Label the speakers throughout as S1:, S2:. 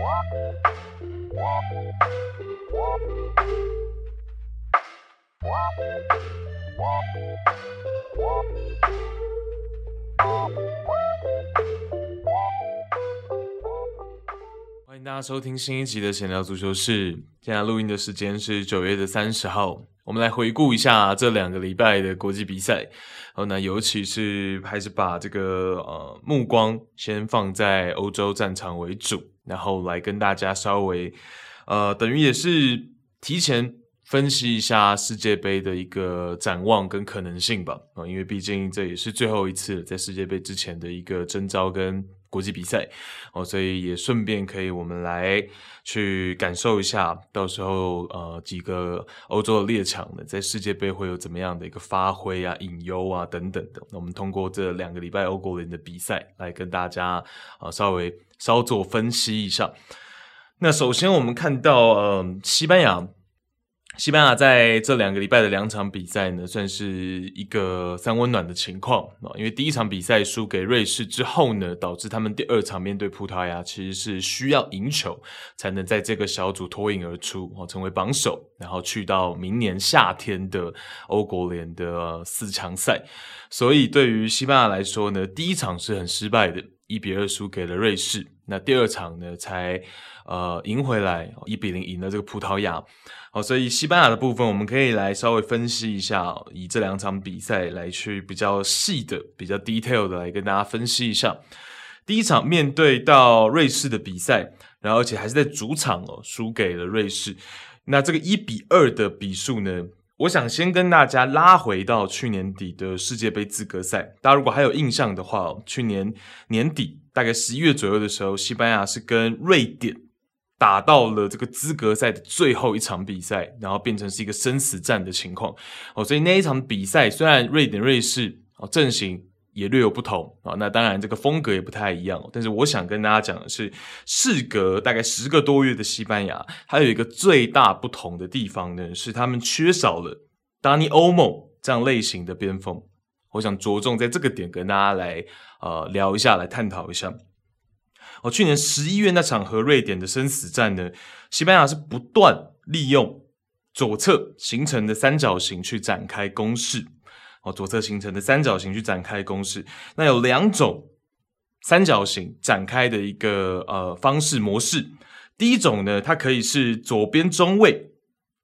S1: 欢迎大家收听新一集的闲聊足球室。现在录音的时间是九月的三十号。我们来回顾一下这两个礼拜的国际比赛。哦，那尤其是还是把这个呃目光先放在欧洲战场为主，然后来跟大家稍微呃等于也是提前分析一下世界杯的一个展望跟可能性吧。啊，因为毕竟这也是最后一次在世界杯之前的一个征召跟。国际比赛哦，所以也顺便可以我们来去感受一下，到时候呃几个欧洲的列强呢，在世界杯会有怎么样的一个发挥啊、隐忧啊等等的。那我们通过这两个礼拜欧国联的比赛来跟大家啊、稍微稍作分析一下。那首先我们看到呃西班牙。西班牙在这两个礼拜的两场比赛呢，算是一个三温暖的情况啊。因为第一场比赛输给瑞士之后呢，导致他们第二场面对葡萄牙，其实是需要赢球才能在这个小组脱颖而出哦，成为榜首，然后去到明年夏天的欧国联的四强赛。所以对于西班牙来说呢，第一场是很失败的，一比二输给了瑞士。那第二场呢，才呃赢回来，一比零赢了这个葡萄牙。好，所以西班牙的部分，我们可以来稍微分析一下，以这两场比赛来去比较细的、比较 detail 的来跟大家分析一下。第一场面对到瑞士的比赛，然后而且还是在主场哦，输给了瑞士。那这个一比二的比数呢，我想先跟大家拉回到去年底的世界杯资格赛。大家如果还有印象的话，去年年底大概十一月左右的时候，西班牙是跟瑞典。打到了这个资格赛的最后一场比赛，然后变成是一个生死战的情况哦。所以那一场比赛虽然瑞典、瑞士哦阵型也略有不同啊，那当然这个风格也不太一样。但是我想跟大家讲的是，事隔大概十个多月的西班牙，还有一个最大不同的地方呢，是他们缺少了 Dani Olmo 这样类型的边锋。我想着重在这个点跟大家来呃聊一下，来探讨一下。哦，去年十一月那场和瑞典的生死战呢，西班牙是不断利用左侧形成的三角形去展开攻势。哦，左侧形成的三角形去展开攻势，那有两种三角形展开的一个呃方式模式。第一种呢，它可以是左边中卫，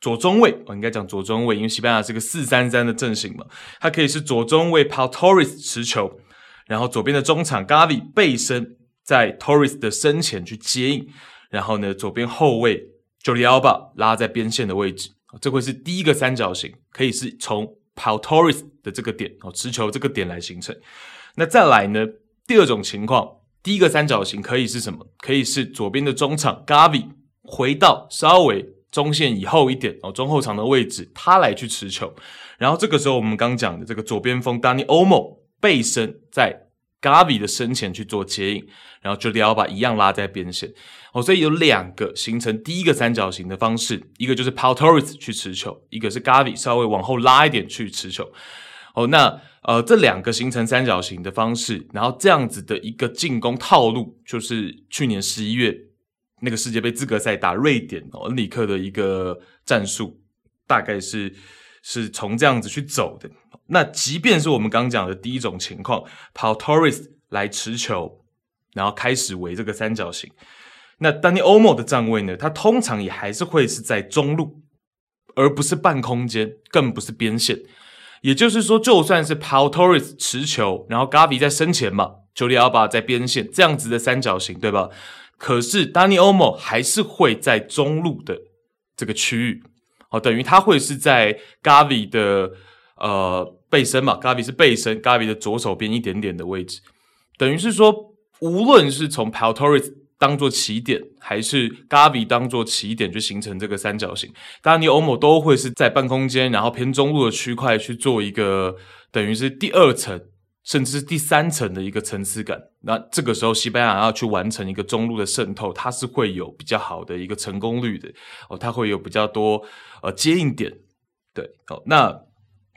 S1: 左中卫，我应该讲左中卫，因为西班牙是个四三三的阵型嘛，它可以是左中卫 Paul Torres 持球，然后左边的中场 Gavi 背身。在 Torres 的身前去接应，然后呢，左边后卫 Jordi Alba 拉在边线的位置，这会是第一个三角形，可以是从 Paul Torres 的这个点哦持球这个点来形成。那再来呢，第二种情况，第一个三角形可以是什么？可以是左边的中场 Gavi 回到稍微中线以后一点哦中后场的位置，他来去持球，然后这个时候我们刚讲的这个左边锋 Dani Omo 背身在。Gavi 的身前去做接应，然后 Jordi Alba 一样拉在边线哦，所以有两个形成第一个三角形的方式，一个就是 Pau Torres 去持球，一个是 Gavi 稍微往后拉一点去持球哦。那呃，这两个形成三角形的方式，然后这样子的一个进攻套路，就是去年十一月那个世界杯资格赛打瑞典哦，恩里克的一个战术，大概是是从这样子去走的。那即便是我们刚讲的第一种情况，Pau Torres 来持球，然后开始围这个三角形，那 Dani Olmo 的站位呢？他通常也还是会是在中路，而不是半空间，更不是边线。也就是说，就算是 Pau Torres 持球，然后 Gavi 在身前嘛，Jordi Alba 在边线，这样子的三角形，对吧？可是 Dani Olmo 还是会在中路的这个区域，哦，等于他会是在 Gavi 的。呃，背身嘛，Gavi 是背身，Gavi 的左手边一点点的位置，等于是说，无论是从 Paltoris 当做起点，还是 Gavi 当做起点，就形成这个三角形，Dani Olmo 都会是在半空间，然后偏中路的区块去做一个，等于是第二层，甚至是第三层的一个层次感。那这个时候，西班牙要去完成一个中路的渗透，它是会有比较好的一个成功率的哦，它会有比较多呃接应点，对，好，那。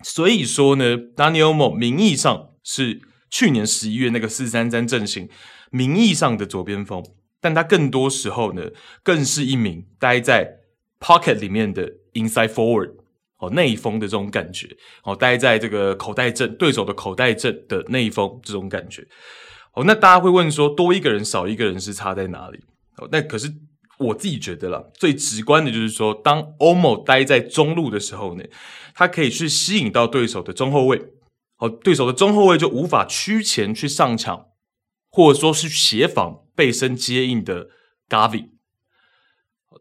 S1: 所以说呢，Daniel Mo 名义上是去年十一月那个四三三阵型名义上的左边锋，但他更多时候呢，更是一名待在 pocket 里面的 inside forward 哦，内封的这种感觉哦，待在这个口袋阵对手的口袋阵的内封这种感觉哦。那大家会问说，多一个人少一个人是差在哪里？哦，那可是我自己觉得啦，最直观的就是说，当 Olmo 待在中路的时候呢，他可以去吸引到对手的中后卫，哦，对手的中后卫就无法趋前去上抢，或者说是协防。背身接应的 Gavi，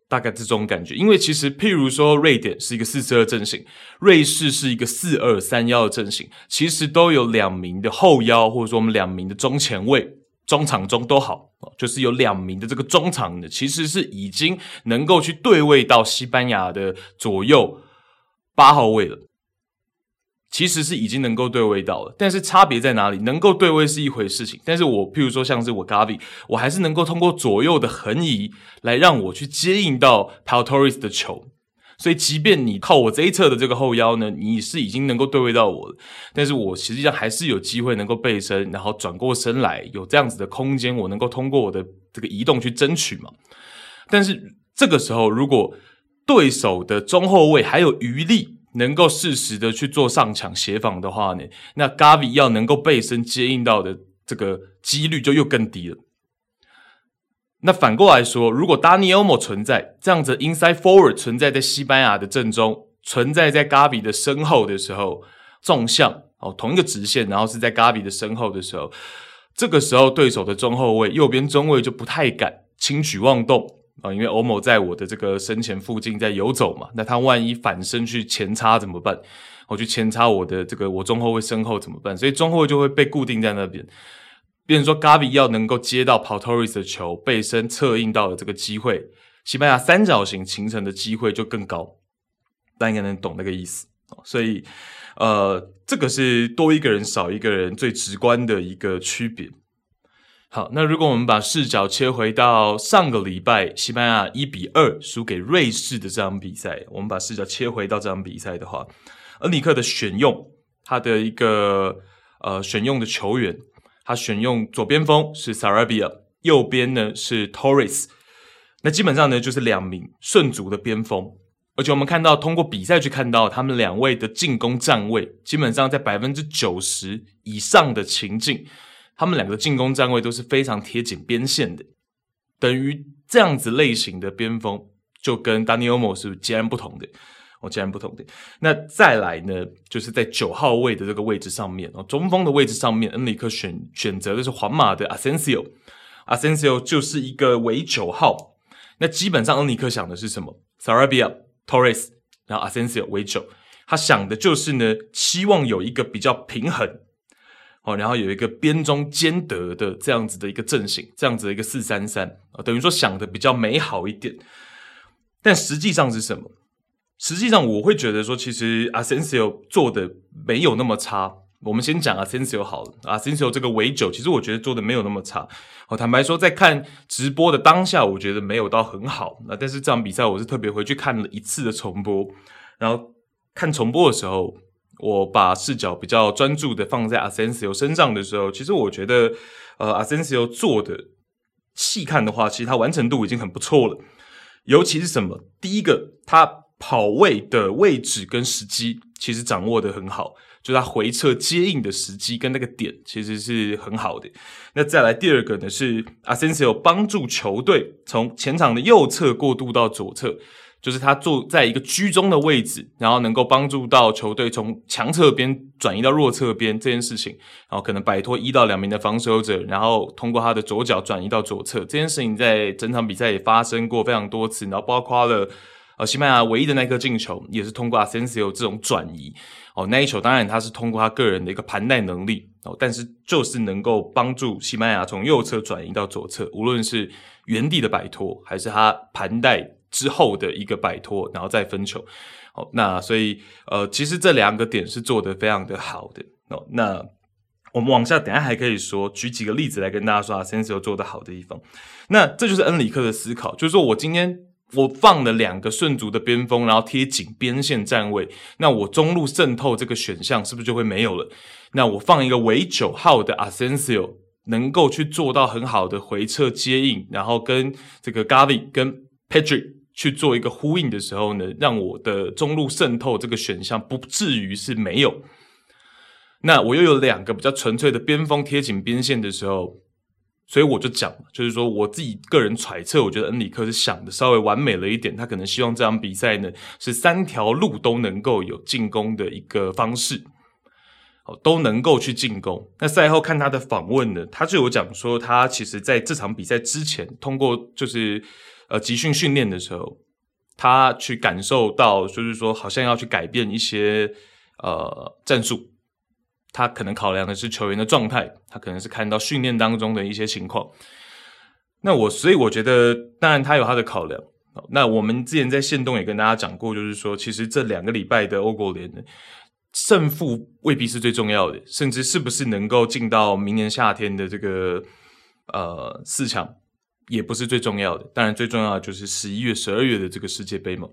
S1: 大概这种感觉。因为其实，譬如说，瑞典是一个四四二阵型，瑞士是一个四二三幺的阵型，其实都有两名的后腰，或者说我们两名的中前卫、中场中都好，就是有两名的这个中场的，其实是已经能够去对位到西班牙的左右八号位了。其实是已经能够对位到了，但是差别在哪里？能够对位是一回事情，但是我譬如说像是我 Gavi，我还是能够通过左右的横移来让我去接应到 Pau Torres 的球，所以即便你靠我这一侧的这个后腰呢，你是已经能够对位到我了，但是我实际上还是有机会能够背身，然后转过身来，有这样子的空间，我能够通过我的这个移动去争取嘛。但是这个时候，如果对手的中后卫还有余力，能够适时的去做上抢协防的话呢，那 Gavi 要能够背身接应到的这个几率就又更低了。那反过来说，如果 Dani Olmo 存在这样子 inside forward 存在在西班牙的正中，存在在 Gavi 的身后的时候，纵向哦同一个直线，然后是在 Gavi 的身后的时候，这个时候对手的中后卫右边中卫就不太敢轻举妄动。啊，因为欧某在我的这个身前附近在游走嘛，那他万一反身去前插怎么办？我去前插我的这个我中后卫身后怎么办？所以中后卫就会被固定在那边。变成说，Gavi 要能够接到 Pau Torres 的球，背身策应到的这个机会，西班牙三角形形成的机会就更高。大家应该能懂那个意思。所以，呃，这个是多一个人少一个人最直观的一个区别。好，那如果我们把视角切回到上个礼拜西班牙一比二输给瑞士的这场比赛，我们把视角切回到这场比赛的话，恩里克的选用，他的一个呃选用的球员，他选用左边锋是 Sarabia，右边呢是 Torres，那基本上呢就是两名顺足的边锋，而且我们看到通过比赛去看到他们两位的进攻站位，基本上在百分之九十以上的情境。他们两个的进攻站位都是非常贴紧边线的，等于这样子类型的边锋就跟 Dani Olmo 是截然不同的哦，截然不同的。那再来呢，就是在九号位的这个位置上面哦，中锋的位置上面，恩里克选选择的是皇马的 Asensio，Asensio 就是一个为九号。那基本上恩里克想的是什么？Sarabia、Torres，然后 Asensio 为九，他想的就是呢，希望有一个比较平衡。哦，然后有一个边中兼得的这样子的一个阵型，这样子的一个四三三啊，等于说想的比较美好一点，但实际上是什么？实际上我会觉得说，其实 Asensio 做的没有那么差。我们先讲 Asensio 好了，Asensio 这个尾酒，其实我觉得做的没有那么差。我坦白说，在看直播的当下，我觉得没有到很好。那但是这场比赛，我是特别回去看了一次的重播，然后看重播的时候。我把视角比较专注的放在 Asensio 身上的时候，其实我觉得，呃，Asensio 做的细看的话，其实他完成度已经很不错了。尤其是什么？第一个，他跑位的位置跟时机其实掌握得很好，就他回撤接应的时机跟那个点其实是很好的。那再来第二个呢，是 Asensio 帮助球队从前场的右侧过渡到左侧。就是他坐在一个居中的位置，然后能够帮助到球队从强侧边转移到弱侧边这件事情，然后可能摆脱一到两名的防守者，然后通过他的左脚转移到左侧这件事情，在整场比赛也发生过非常多次，然后包括了呃西班牙唯一的那颗进球，也是通过 Asensio 这种转移哦，那一球当然他是通过他个人的一个盘带能力哦，但是就是能够帮助西班牙从右侧转移到左侧，无论是原地的摆脱还是他盘带。之后的一个摆脱，然后再分球，好，那所以呃，其实这两个点是做得非常的好的哦。那我们往下，等下还可以说举几个例子来跟大家说啊，Asensio 做得好的地方。那这就是恩里克的思考，就是说我今天我放了两个顺足的边锋，然后贴紧边线站位，那我中路渗透这个选项是不是就会没有了？那我放一个为九号的 Asensio。能够去做到很好的回撤接应，然后跟这个 Gavi 跟 pedrick 去做一个呼应的时候呢，让我的中路渗透这个选项不至于是没有。那我又有两个比较纯粹的边锋贴紧边线的时候，所以我就讲，就是说我自己个人揣测，我觉得恩里克是想的稍微完美了一点，他可能希望这场比赛呢是三条路都能够有进攻的一个方式。都能够去进攻。那赛后看他的访问呢，他就有讲说，他其实在这场比赛之前，通过就是呃集训训练的时候，他去感受到，就是说好像要去改变一些呃战术。他可能考量的是球员的状态，他可能是看到训练当中的一些情况。那我所以我觉得，当然他有他的考量。那我们之前在限动也跟大家讲过，就是说，其实这两个礼拜的欧国联。胜负未必是最重要的，甚至是不是能够进到明年夏天的这个呃四强，也不是最重要的。当然，最重要的就是十一月、十二月的这个世界杯嘛。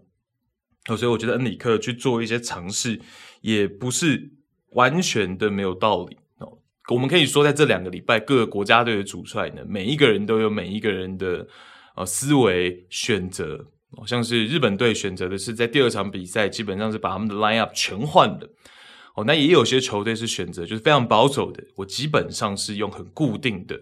S1: 所以我觉得恩里克去做一些尝试，也不是完全的没有道理哦。我们可以说，在这两个礼拜，各个国家队的主帅呢，每一个人都有每一个人的呃思维选择。像是日本队选择的是在第二场比赛，基本上是把他们的 line up 全换的。哦，那也有些球队是选择就是非常保守的，我基本上是用很固定的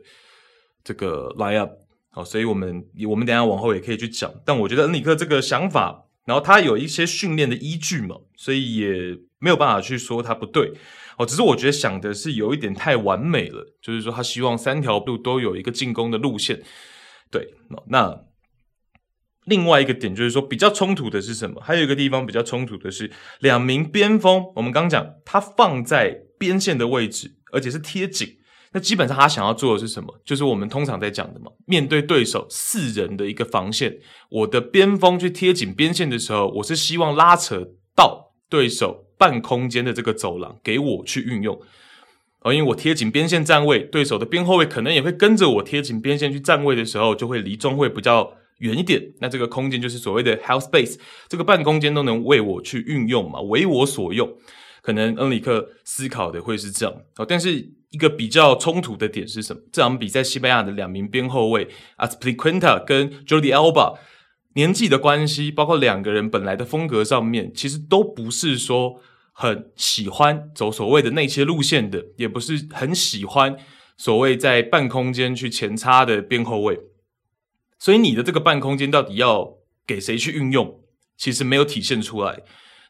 S1: 这个 line up。好，所以我们我们等下往后也可以去讲。但我觉得恩里克这个想法，然后他有一些训练的依据嘛，所以也没有办法去说他不对。哦，只是我觉得想的是有一点太完美了，就是说他希望三条路都有一个进攻的路线。对，那。另外一个点就是说，比较冲突的是什么？还有一个地方比较冲突的是，两名边锋。我们刚讲，他放在边线的位置，而且是贴紧。那基本上他想要做的是什么？就是我们通常在讲的嘛，面对对手四人的一个防线，我的边锋去贴紧边线的时候，我是希望拉扯到对手半空间的这个走廊给我去运用。而因为我贴紧边线站位，对手的边后卫可能也会跟着我贴紧边线去站位的时候，就会离中卫比较。远一点，那这个空间就是所谓的 half space，这个半空间都能为我去运用嘛，为我所用。可能恩里克思考的会是这样哦，但是一个比较冲突的点是什么？这场比赛西班牙的两名边后卫 Azpilicueta 跟 Jordi Alba 年纪的关系，包括两个人本来的风格上面，其实都不是说很喜欢走所谓的那些路线的，也不是很喜欢所谓在半空间去前插的边后卫。所以你的这个半空间到底要给谁去运用，其实没有体现出来。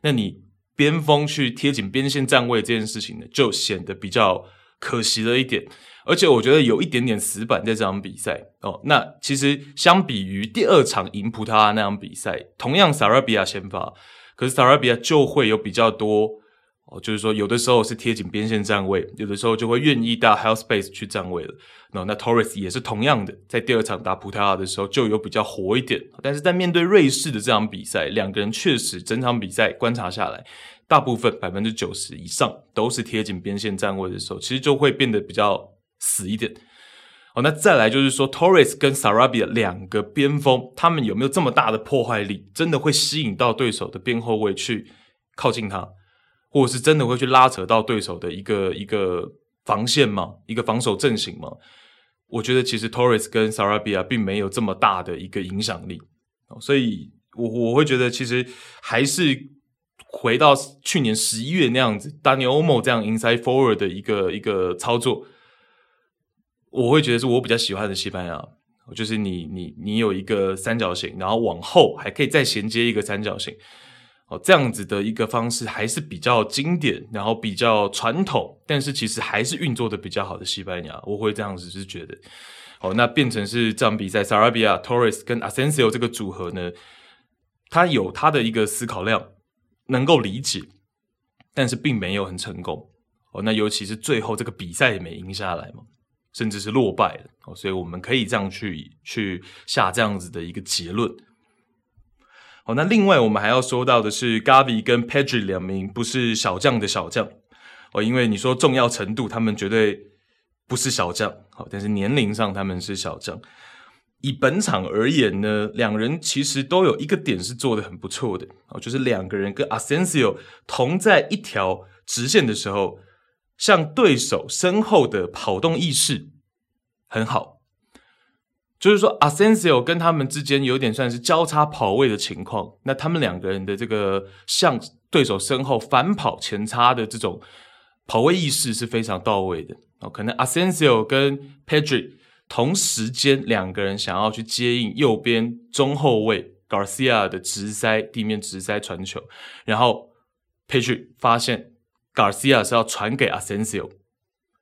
S1: 那你边锋去贴紧边线站位这件事情呢，就显得比较可惜了一点。而且我觉得有一点点死板在这场比赛哦。那其实相比于第二场赢葡萄牙那场比赛，同样萨拉比亚先发，可是萨拉比亚就会有比较多。哦，就是说，有的时候是贴紧边线站位，有的时候就会愿意到 half space 去站位了。那那 Torres 也是同样的，在第二场打葡萄牙的时候就有比较活一点。但是在面对瑞士的这场比赛，两个人确实整场比赛观察下来，大部分百分之九十以上都是贴紧边线站位的时候，其实就会变得比较死一点。哦，那再来就是说，Torres 跟 Sarabia 两个边锋，他们有没有这么大的破坏力，真的会吸引到对手的边后卫去靠近他？或者是真的会去拉扯到对手的一个一个防线吗？一个防守阵型吗？我觉得其实 Torres 跟 Sarabia 并没有这么大的一个影响力，所以我我会觉得其实还是回到去年十一月那样子，Dani Olmo 这样 inside forward 的一个一个操作，我会觉得是我比较喜欢的西班牙，就是你你你有一个三角形，然后往后还可以再衔接一个三角形。哦，这样子的一个方式还是比较经典，然后比较传统，但是其实还是运作的比较好的西班牙，我会这样子是觉得。哦，那变成是这场比赛，Sarabia、Torres 跟 Asensio 这个组合呢，他有他的一个思考量，能够理解，但是并没有很成功。哦，那尤其是最后这个比赛也没赢下来嘛，甚至是落败了。哦，所以我们可以这样去去下这样子的一个结论。好，那另外我们还要说到的是，Gavi 跟 Pedri 两名不是小将的小将哦，因为你说重要程度，他们绝对不是小将。好，但是年龄上他们是小将。以本场而言呢，两人其实都有一个点是做得很不错的哦，就是两个人跟 Asensio 同在一条直线的时候，向对手身后的跑动意识很好。就是说，Asensio 跟他们之间有点算是交叉跑位的情况。那他们两个人的这个向对手身后反跑前插的这种跑位意识是非常到位的。哦，可能 Asensio 跟 Pedri 同时间两个人想要去接应右边中后卫 Garcia 的直塞地面直塞传球，然后 Pedri 发现 Garcia 是要传给 Asensio，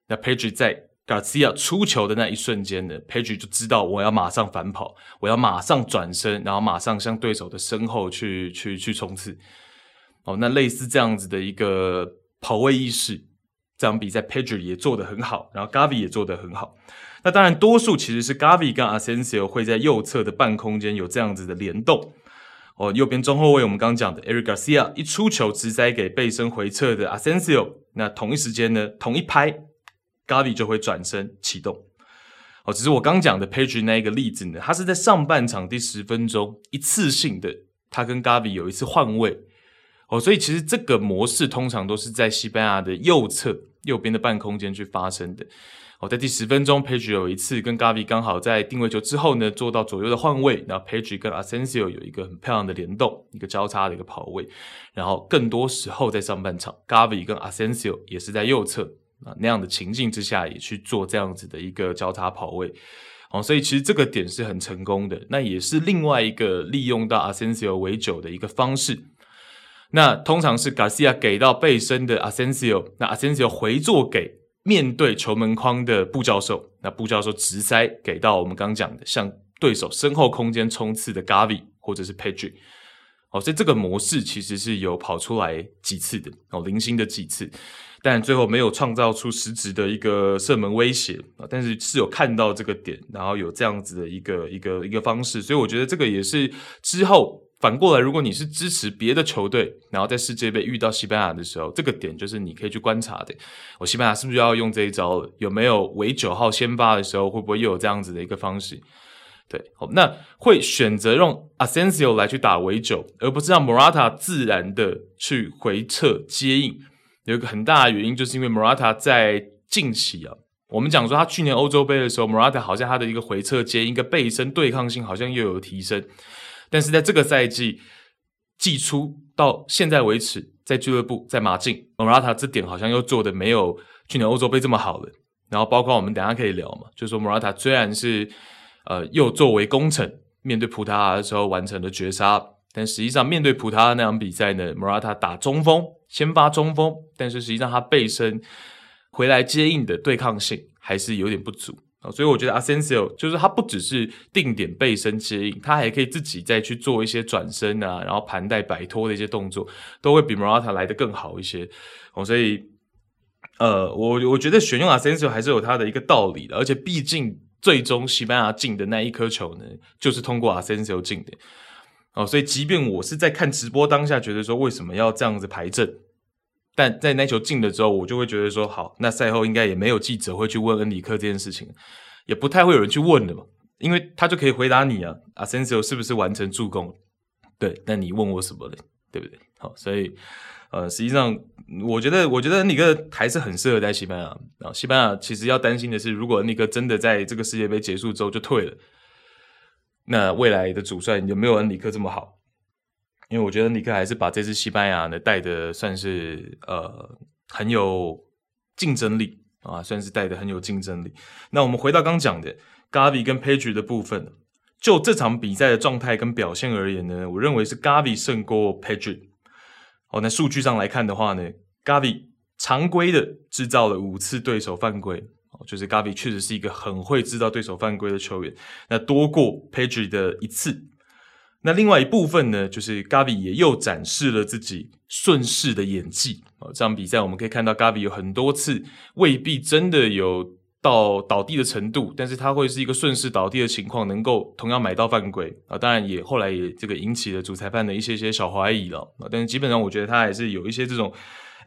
S1: 那 Pedri 在 Garcia 出球的那一瞬间呢，Pedri 就知道我要马上反跑，我要马上转身，然后马上向对手的身后去去去冲刺。哦，那类似这样子的一个跑位意识，这场比赛 Pedri 也做得很好，然后 Gavi 也做得很好。那当然，多数其实是 Gavi 跟 Asensio 会在右侧的半空间有这样子的联动。哦，右边中后卫我们刚刚讲的 Eric Garcia 一出球直塞给背身回撤的 Asensio，那同一时间呢，同一拍。Gavi 就会转身启动，哦，只是我刚讲的 Pedri 那一个例子呢，他是在上半场第十分钟一次性的，他跟 Gavi 有一次换位，哦，所以其实这个模式通常都是在西班牙的右侧右边的半空间去发生的，哦，在第十分钟，Page 有一次跟 Gavi 刚好在定位球之后呢，做到左右的换位，然后 Page 跟 Asensio 有一个很漂亮的联动，一个交叉的一个跑位，然后更多时候在上半场 Gavi 跟 Asensio 也是在右侧。啊，那样的情境之下，也去做这样子的一个交叉跑位，哦，所以其实这个点是很成功的。那也是另外一个利用到 Asensio 为九的一个方式。那通常是 Garcia 给到背身的 Asensio，那 Asensio 回做给面对球门框的布教授，那布教授直塞给到我们刚讲的向对手身后空间冲刺的 Gavi 或者是 Pedri。哦，所以这个模式其实是有跑出来几次的，哦，零星的几次。但最后没有创造出实质的一个射门威胁啊，但是是有看到这个点，然后有这样子的一个一个一个方式，所以我觉得这个也是之后反过来，如果你是支持别的球队，然后在世界杯遇到西班牙的时候，这个点就是你可以去观察的。我西班牙是不是要用这一招了？有没有为九号先发的时候，会不会又有这样子的一个方式？对，好，那会选择用 Asensio 来去打为九，而不是让 Morata 自然的去回撤接应。有一个很大的原因，就是因为 Morata 在近期啊，我们讲说他去年欧洲杯的时候，Morata 好像他的一个回撤接，一个背身对抗性好像又有提升，但是在这个赛季季初到现在为止，在俱乐部在马竞莫拉塔这点好像又做的没有去年欧洲杯这么好了。然后包括我们等下可以聊嘛，就是说莫拉塔虽然是呃又作为功臣面对葡萄牙的时候完成了绝杀，但实际上面对葡萄牙那场比赛呢莫拉塔打中锋。先发中锋，但是实际上他背身回来接应的对抗性还是有点不足啊，所以我觉得 Asensio 就是他不只是定点背身接应，他还可以自己再去做一些转身啊，然后盘带摆脱的一些动作，都会比 Morata 来得更好一些哦。所以，呃，我我觉得选用 Asensio 还是有他的一个道理的，而且毕竟最终西班牙进的那一颗球呢，就是通过 Asensio 进的。哦，所以即便我是在看直播当下，觉得说为什么要这样子排阵，但在那球进了之后，我就会觉得说，好，那赛后应该也没有记者会去问恩里克这件事情，也不太会有人去问的嘛，因为他就可以回答你啊，Asensio 是不是完成助攻？对，那你问我什么嘞？对不对？好，所以呃，实际上我觉得，我觉得恩里克还是很适合在西班牙啊。西班牙其实要担心的是，如果恩里克真的在这个世界杯结束之后就退了。那未来的主帅有没有恩里克这么好？因为我觉得恩里克还是把这支西班牙呢带的算是呃很有竞争力啊，算是带的很有竞争力。那我们回到刚讲的 Gavi 跟 Pedri 的部分，就这场比赛的状态跟表现而言呢，我认为是 Gavi 胜过 Pedri。哦，那数据上来看的话呢，Gavi 常规的制造了五次对手犯规。就是 Gavi 确实是一个很会制造对手犯规的球员，那多过 Pedri 的一次。那另外一部分呢，就是 Gavi 也又展示了自己顺势的演技。哦，这场比赛我们可以看到 Gavi 有很多次未必真的有到倒地的程度，但是他会是一个顺势倒地的情况，能够同样买到犯规啊。当然也后来也这个引起了主裁判的一些些小怀疑了啊。但是基本上我觉得他还是有一些这种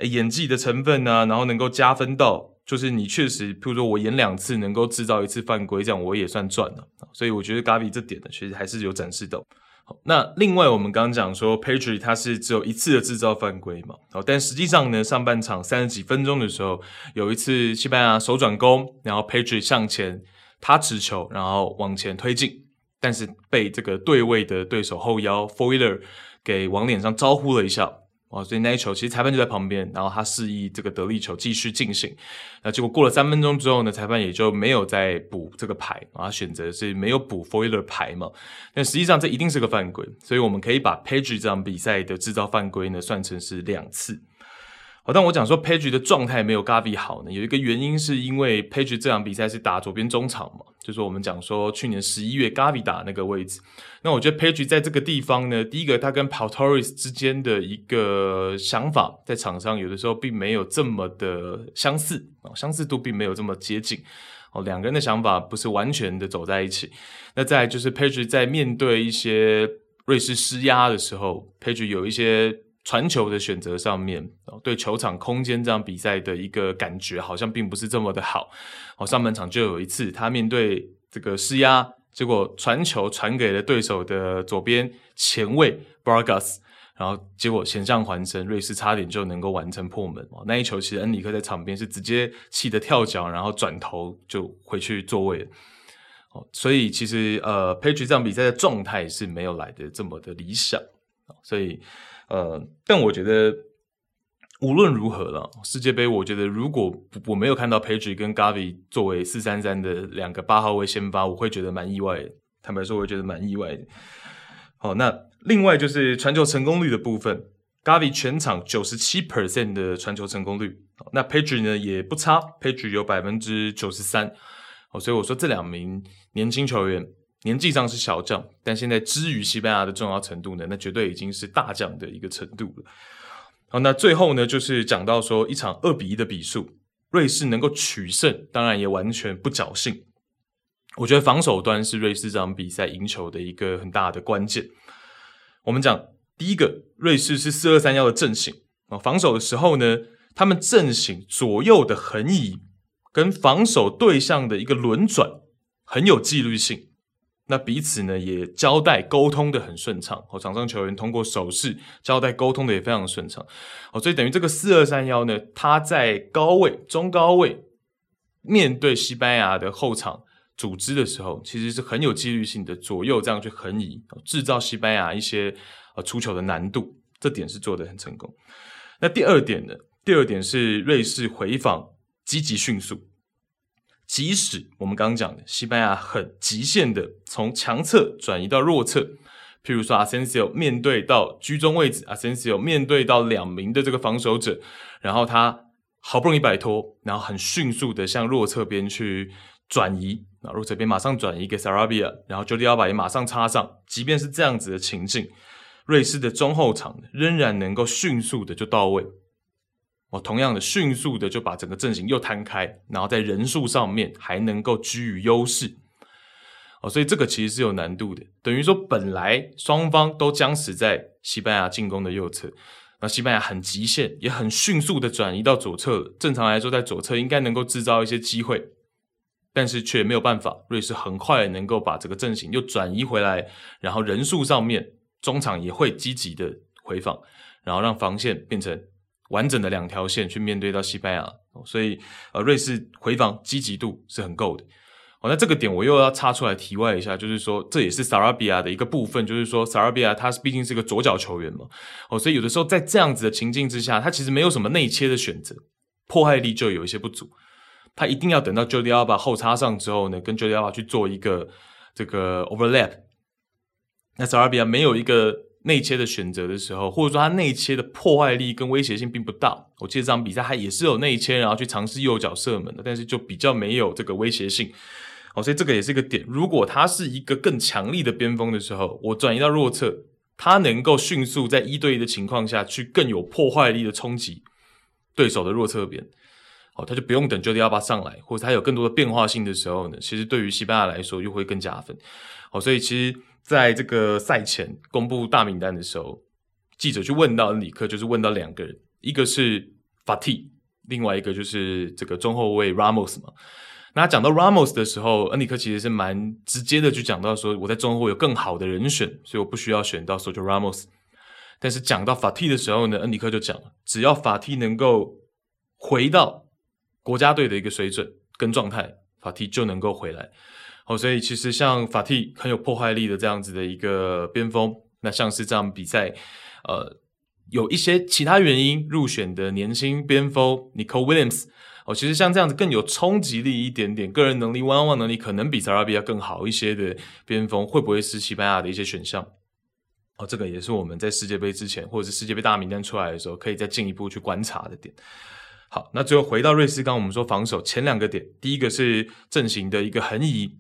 S1: 演技的成分啊，然后能够加分到。就是你确实，譬如说我演两次能够制造一次犯规，这样我也算赚了。所以我觉得 Gavi 这点呢，其实还是有展示到。好，那另外我们刚刚讲说，Pedri 他是只有一次的制造犯规嘛，好，但实际上呢，上半场三十几分钟的时候，有一次西班牙手转攻，然后 Pedri 向前他持球，然后往前推进，但是被这个对位的对手后腰 Foiler 给往脸上招呼了一下。哦，所以那一球其实裁判就在旁边，然后他示意这个得力球继续进行。那结果过了三分钟之后呢，裁判也就没有再补这个牌，啊选择是没有补 Foiler 牌嘛。但实际上这一定是个犯规，所以我们可以把 Page 这场比赛的制造犯规呢算成是两次。好，但我讲说，Page 的状态没有 Gavi 好呢，有一个原因是因为 Page 这场比赛是打左边中场嘛，就是我们讲说去年十一月 Gavi 打那个位置。那我觉得 Page 在这个地方呢，第一个他跟 Pau Torres 之间的一个想法，在场上有的时候并没有这么的相似啊，相似度并没有这么接近。哦，两个人的想法不是完全的走在一起。那再就是 Page 在面对一些瑞士施压的时候，Page 有一些。传球的选择上面，对球场空间这样比赛的一个感觉好像并不是这么的好。哦，上半场就有一次，他面对这个施压，结果传球传给了对手的左边前卫 Vargas，然后结果险象环生，瑞士差点就能够完成破门。哦那一球其实恩里克在场边是直接气得跳脚，然后转头就回去座位。哦，所以其实呃，Page 这场比赛的状态是没有来得这么的理想。所以。呃，但我觉得无论如何了，世界杯，我觉得如果我没有看到 Pedri 跟 Gavi 作为四三三的两个八号位先发，我会觉得蛮意外。坦白说，我觉得蛮意外的。好，那另外就是传球成功率的部分，Gavi 全场九十七 percent 的传球成功率，那 Pedri 呢也不差，Pedri 有百分之九十三。哦，所以我说这两名年轻球员。年纪上是小将，但现在之于西班牙的重要程度呢，那绝对已经是大将的一个程度了。好，那最后呢，就是讲到说一场二比一的比数，瑞士能够取胜，当然也完全不侥幸。我觉得防守端是瑞士这场比赛赢球的一个很大的关键。我们讲第一个，瑞士是四二三幺的阵型啊，防守的时候呢，他们阵型左右的横移跟防守对象的一个轮转很有纪律性。那彼此呢也交代沟通的很顺畅，哦，场上球员通过手势交代沟通的也非常顺畅，哦，所以等于这个四二三幺呢，他在高位、中高位面对西班牙的后场组织的时候，其实是很有纪律性的，左右这样去横移，制造西班牙一些呃出球的难度，这点是做得很成功。那第二点呢，第二点是瑞士回防积极迅速。即使我们刚刚讲的西班牙很极限的从强侧转移到弱侧，譬如说阿森西奥面对到居中位置，阿森西奥面对到两名的这个防守者，然后他好不容易摆脱，然后很迅速的向弱侧边去转移，那弱侧边马上转移给萨拉比亚，然后 jordi alba 也马上插上，即便是这样子的情境，瑞士的中后场仍然能够迅速的就到位。哦，同样的，迅速的就把整个阵型又摊开，然后在人数上面还能够居于优势。哦，所以这个其实是有难度的。等于说，本来双方都僵死在西班牙进攻的右侧，那西班牙很极限，也很迅速的转移到左侧。正常来说，在左侧应该能够制造一些机会，但是却没有办法。瑞士很快能够把这个阵型又转移回来，然后人数上面中场也会积极的回防，然后让防线变成。完整的两条线去面对到西班牙，所以呃，瑞士回防积极度是很够的。哦，那这个点我又要插出来题外一下，就是说这也是萨拉比亚的一个部分，就是说萨拉比亚他毕竟是个左脚球员嘛，哦，所以有的时候在这样子的情境之下，他其实没有什么内切的选择，破坏力就有一些不足，他一定要等到 Jordi Alba 后插上之后呢，跟 Jordi Alba 去做一个这个 overlap，那萨拉比亚没有一个。内切的选择的时候，或者说他内切的破坏力跟威胁性并不大。我记得这场比赛他也是有内切，然后去尝试右脚射门的，但是就比较没有这个威胁性。哦，所以这个也是一个点。如果他是一个更强力的边锋的时候，我转移到弱侧，他能够迅速在一对一的情况下去更有破坏力的冲击对手的弱侧边。哦，他就不用等 Jordi Alba 上来，或者他有更多的变化性的时候呢，其实对于西班牙来说又会更加分。哦，所以其实。在这个赛前公布大名单的时候，记者去问到恩里克，就是问到两个人，一个是法蒂，另外一个就是这个中后卫 Ramos 嘛。那讲到 Ramos 的时候，恩里克其实是蛮直接的，就讲到说我在中后有更好的人选，所以我不需要选到 Sergio Ramos。但是讲到法蒂的时候呢，恩里克就讲了，只要法蒂能够回到国家队的一个水准跟状态。法蒂就能够回来。好，所以其实像法蒂很有破坏力的这样子的一个边锋，那像是这场比赛，呃，有一些其他原因入选的年轻边锋 Nico Williams。哦，其实像这样子更有冲击力一点点，个人能力、one on one 能力可能比萨拉比亚更好一些的边锋，会不会是西班牙的一些选项？哦，这个也是我们在世界杯之前，或者是世界杯大名单出来的时候，可以再进一步去观察的点。好，那最后回到瑞士，刚我们说防守前两个点，第一个是阵型的一个横移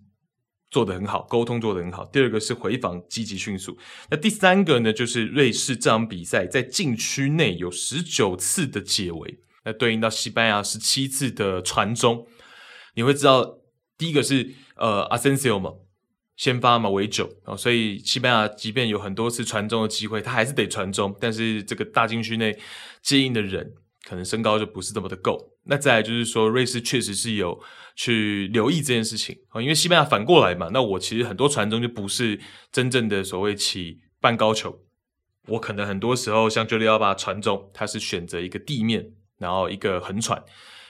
S1: 做得很好，沟通做得很好；第二个是回防积极迅速。那第三个呢，就是瑞士这场比赛在禁区内有十九次的解围。那对应到西班牙十七次的传中，你会知道第一个是呃，Asensio 嘛，先发嘛为九啊，所以西班牙即便有很多次传中的机会，他还是得传中，但是这个大禁区内接应的人可能身高就不是这么的够。那再来就是说，瑞士确实是有去留意这件事情啊，因为西班牙反过来嘛，那我其实很多传中就不是真正的所谓起半高球，我可能很多时候像 Jordi Alba 传中，他是选择一个地面。然后一个横传，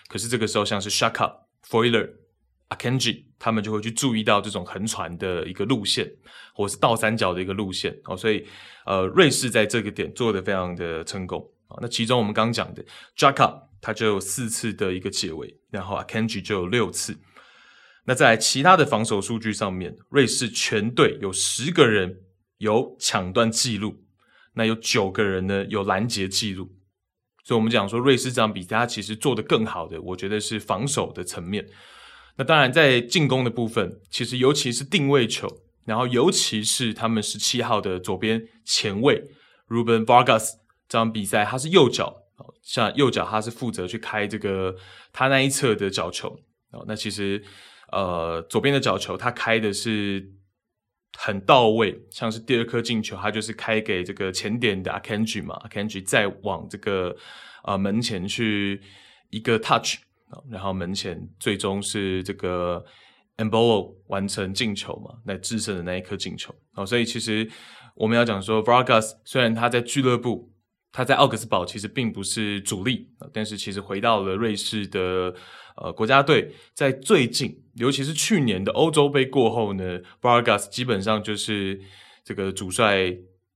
S1: 可是这个时候像是 Xhaka、Freuler、Akanji，他们就会去注意到这种横传的一个路线，或是倒三角的一个路线哦。所以呃，瑞士在这个点做得非常的成功啊。那其中我们刚讲的 Xhaka，他就有四次的一个解围，然后 Akanji 就有六次。那在其他的防守数据上面，瑞士全队有十个人有抢断记录，那有九个人呢有拦截记录。所以，我们讲说瑞士这场比赛，他其实做得更好的，我觉得是防守的层面。那当然，在进攻的部分，其实尤其是定位球，然后尤其是他们十七号的左边前卫 Ruben Vargas 这场比赛，他是右脚，像右脚他是负责去开这个他那一侧的角球。哦那其实，呃，左边的角球他开的是。很到位，像是第二颗进球，他就是开给这个前点的 Akanji 嘛，Akanji 再往这个呃门前去一个 touch，然后门前最终是这个 Embolo 完成进球嘛，那制胜的那一颗进球。哦，所以其实我们要讲说，Vargas 虽然他在俱乐部，他在奥格斯堡其实并不是主力，但是其实回到了瑞士的。呃，国家队在最近，尤其是去年的欧洲杯过后呢，Vargas 基本上就是这个主帅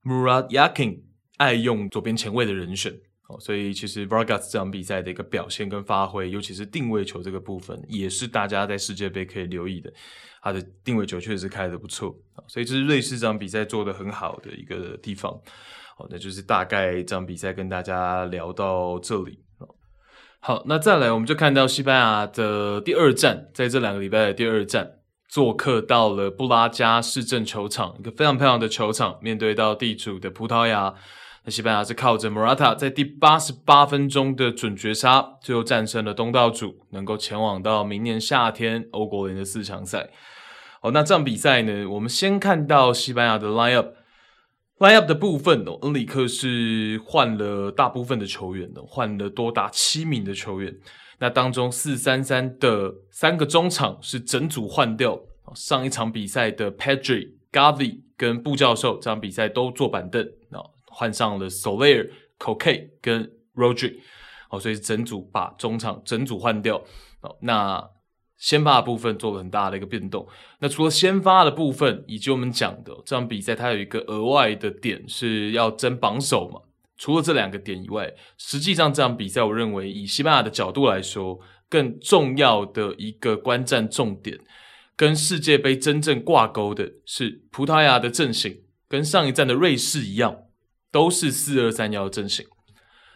S1: Murat Yakin 爱用左边前卫的人选哦，所以其实 Vargas 这场比赛的一个表现跟发挥，尤其是定位球这个部分，也是大家在世界杯可以留意的。他的定位球确实开得不错，所以这是瑞士这场比赛做得很好的一个地方。好，那就是大概这场比赛跟大家聊到这里。好，那再来，我们就看到西班牙的第二站，在这两个礼拜的第二站，做客到了布拉加市政球场，一个非常漂亮的球场，面对到地主的葡萄牙。那西班牙是靠着 Morata 在第八十八分钟的准绝杀，最后战胜了东道主，能够前往到明年夏天欧国联的四强赛。好，那这场比赛呢，我们先看到西班牙的 line up。Line-up 的部分哦，恩里克是换了大部分的球员的，换了多达七名的球员。那当中四三三的三个中场是整组换掉。上一场比赛的 Pedri、Gavi 跟布教授这场比赛都坐板凳，啊，换上了 Soler、Coke 跟 Rodri。哦，所以整组把中场整组换掉。哦，那。先发的部分做了很大的一个变动。那除了先发的部分，以及我们讲的这场比赛，它有一个额外的点是要争榜首嘛。除了这两个点以外，实际上这场比赛，我认为以西班牙的角度来说，更重要的一个观战重点，跟世界杯真正挂钩的是葡萄牙的阵型，跟上一站的瑞士一样，都是四二三幺阵型。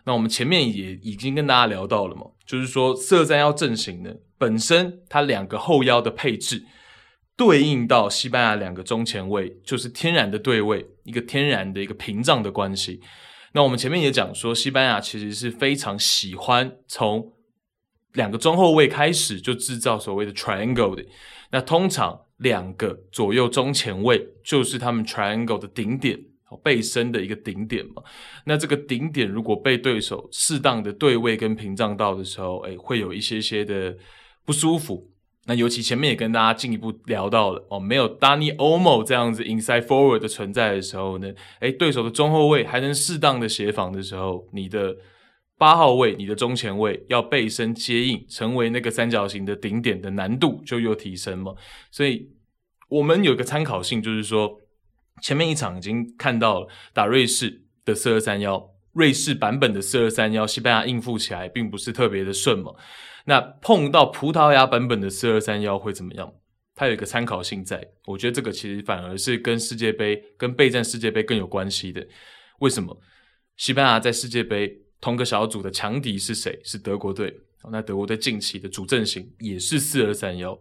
S1: 那我们前面也已经跟大家聊到了嘛，就是说四二三幺阵型呢。本身它两个后腰的配置对应到西班牙两个中前卫，就是天然的对位，一个天然的一个屏障的关系。那我们前面也讲说，西班牙其实是非常喜欢从两个中后卫开始就制造所谓的 triangle 的。那通常两个左右中前卫就是他们 triangle 的顶点，背身的一个顶点嘛。那这个顶点如果被对手适当的对位跟屏障到的时候，诶，会有一些些的。不舒服，那尤其前面也跟大家进一步聊到了哦，没有 Dani Omo 这样子 inside forward 的存在的时候呢，诶，对手的中后卫还能适当的协防的时候，你的八号位你的中前卫要背身接应，成为那个三角形的顶点的难度就又提升嘛。所以我们有个参考性，就是说前面一场已经看到打瑞士的四二三幺，瑞士版本的四二三幺，西班牙应付起来并不是特别的顺嘛。那碰到葡萄牙版本的四二三幺会怎么样？它有一个参考性在，我觉得这个其实反而是跟世界杯、跟备战世界杯更有关系的。为什么？西班牙在世界杯同个小组的强敌是谁？是德国队。那德国队近期的主阵型也是四二三幺。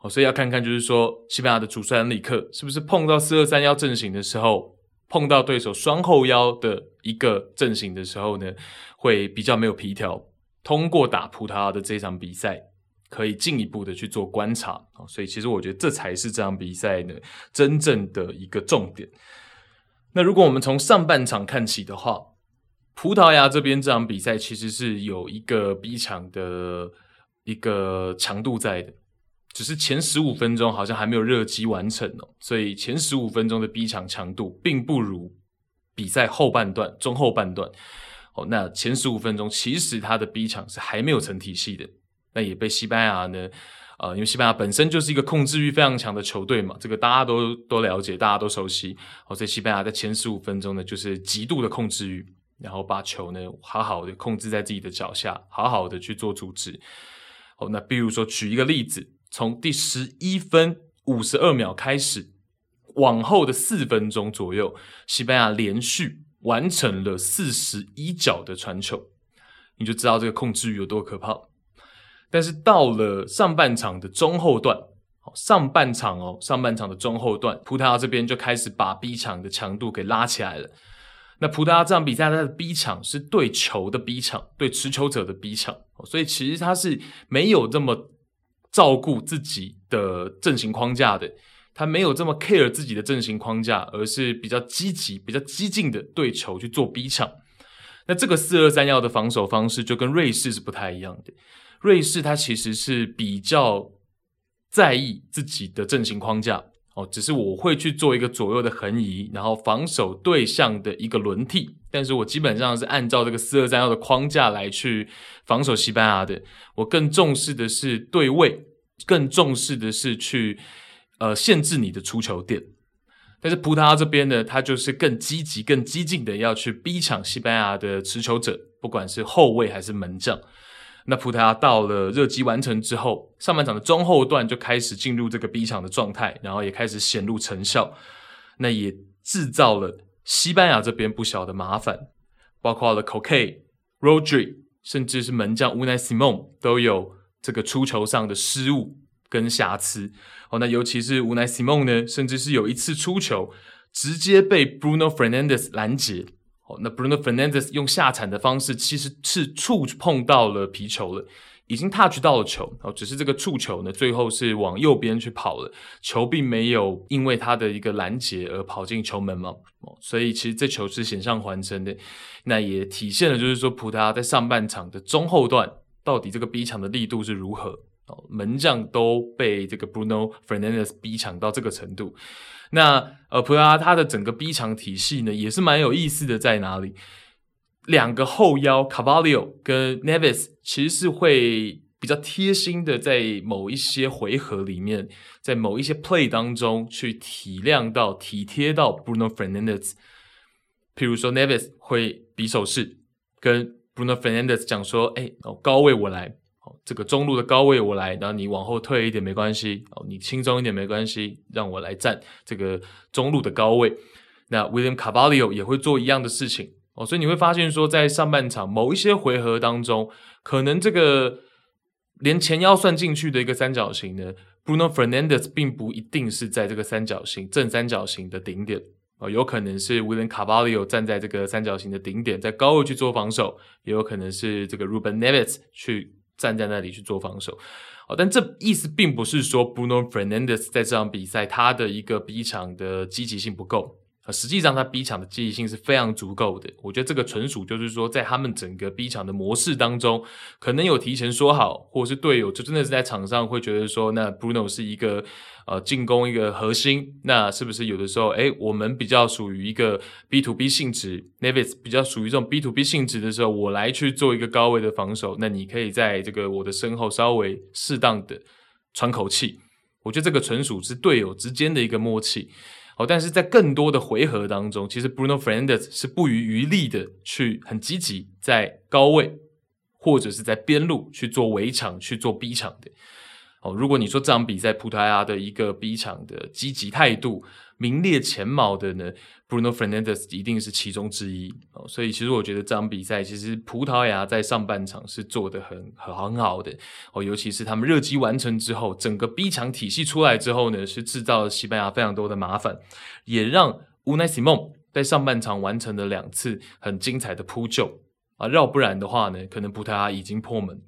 S1: 哦，所以要看看，就是说西班牙的主帅恩里克是不是碰到四二三幺阵型的时候，碰到对手双后腰的一个阵型的时候呢，会比较没有皮条。通过打葡萄牙的这场比赛，可以进一步的去做观察。所以其实我觉得这才是这场比赛呢真正的一个重点。那如果我们从上半场看起的话，葡萄牙这边这场比赛其实是有一个逼抢的一个强度在的，只是前十五分钟好像还没有热机完成哦，所以前十五分钟的逼抢强度并不如比赛后半段、中后半段。哦，那前十五分钟其实他的逼抢是还没有成体系的，那也被西班牙呢，呃，因为西班牙本身就是一个控制欲非常强的球队嘛，这个大家都都了解，大家都熟悉。哦，所以西班牙在前十五分钟呢，就是极度的控制欲，然后把球呢好好的控制在自己的脚下，好好的去做组织。哦，那比如说举一个例子，从第十一分五十二秒开始，往后的四分钟左右，西班牙连续。完成了四十一脚的传球，你就知道这个控制欲有多可怕。但是到了上半场的中后段，上半场哦，上半场的中后段，葡萄牙这边就开始把逼抢的强度给拉起来了。那葡萄牙这场比赛，它的逼抢是对球的逼抢，对持球者的逼抢，所以其实它是没有这么照顾自己的阵型框架的。他没有这么 care 自己的阵型框架，而是比较积极、比较激进的对球去做逼抢。那这个四二三幺的防守方式就跟瑞士是不太一样的。瑞士它其实是比较在意自己的阵型框架哦，只是我会去做一个左右的横移，然后防守对象的一个轮替。但是我基本上是按照这个四二三幺的框架来去防守西班牙的。我更重视的是对位，更重视的是去。呃，限制你的出球点，但是葡萄牙这边呢，他就是更积极、更激进的要去逼抢西班牙的持球者，不管是后卫还是门将。那葡萄牙到了热机完成之后，上半场的中后段就开始进入这个逼抢的状态，然后也开始显露成效。那也制造了西班牙这边不小的麻烦，包括了 Coke、Rodri，甚至是门将 Unai Simon 都有这个出球上的失误跟瑕疵。哦，那尤其是乌奈西蒙呢，甚至是有一次出球直接被 Bruno Fernandes 拦截。哦，那 Bruno Fernandes 用下铲的方式，其实是触碰到了皮球了，已经 touch 到了球。哦，只是这个触球呢，最后是往右边去跑了，球并没有因为他的一个拦截而跑进球门嘛。哦，所以其实这球是险象环生的。那也体现了就是说，葡萄牙在上半场的中后段，到底这个逼抢的力度是如何。哦门将都被这个 Bruno Fernandes 逼抢到这个程度，那呃，葡萄牙他的整个逼抢体系呢，也是蛮有意思的，在哪里？两个后腰 Carvalho 跟 Nevis 其实是会比较贴心的，在某一些回合里面，在某一些 play 当中去体谅到、体贴到 Bruno Fernandes。譬如说 Neves 会比手势，跟 Bruno Fernandes 讲说：“哎，哦高位我来。”这个中路的高位我来，然后你往后退一点没关系，哦，你轻松一点没关系，让我来占这个中路的高位。那 William Carvalho 也会做一样的事情哦，所以你会发现说，在上半场某一些回合当中，可能这个连前腰算进去的一个三角形呢，Bruno Fernandes 并不一定是在这个三角形正三角形的顶点哦，有可能是 William c a b a l i o 站在这个三角形的顶点，在高位去做防守，也有可能是这个 Ruben Neves 去。站在那里去做防守，哦，但这意思并不是说 Bruno Fernandes 在这场比赛他的一个逼场的积极性不够，实际上他逼抢的积极性是非常足够的。我觉得这个纯属就是说，在他们整个逼抢的模式当中，可能有提前说好，或者是队友就真的是在场上会觉得说，那 Bruno 是一个呃进攻一个核心，那是不是有的时候，诶，我们比较属于一个 B to B 性质，Nevis 比较属于这种 B to B 性质的时候，我来去做一个高位的防守，那你可以在这个我的身后稍微适当的喘口气。我觉得这个纯属是队友之间的一个默契。好，但是在更多的回合当中，其实 Bruno Fernandes 是不遗余力的去很积极在高位或者是在边路去做围场、去做逼场的。哦，如果你说这场比赛葡萄牙的一个逼场的积极态度名列前茅的呢，Bruno Fernandes 一定是其中之一。哦，所以其实我觉得这场比赛其实葡萄牙在上半场是做得很很很好的。哦，尤其是他们热机完成之后，整个逼抢体系出来之后呢，是制造了西班牙非常多的麻烦，也让 Unai Simon 在上半场完成了两次很精彩的扑救啊，要不然的话呢，可能葡萄牙已经破门。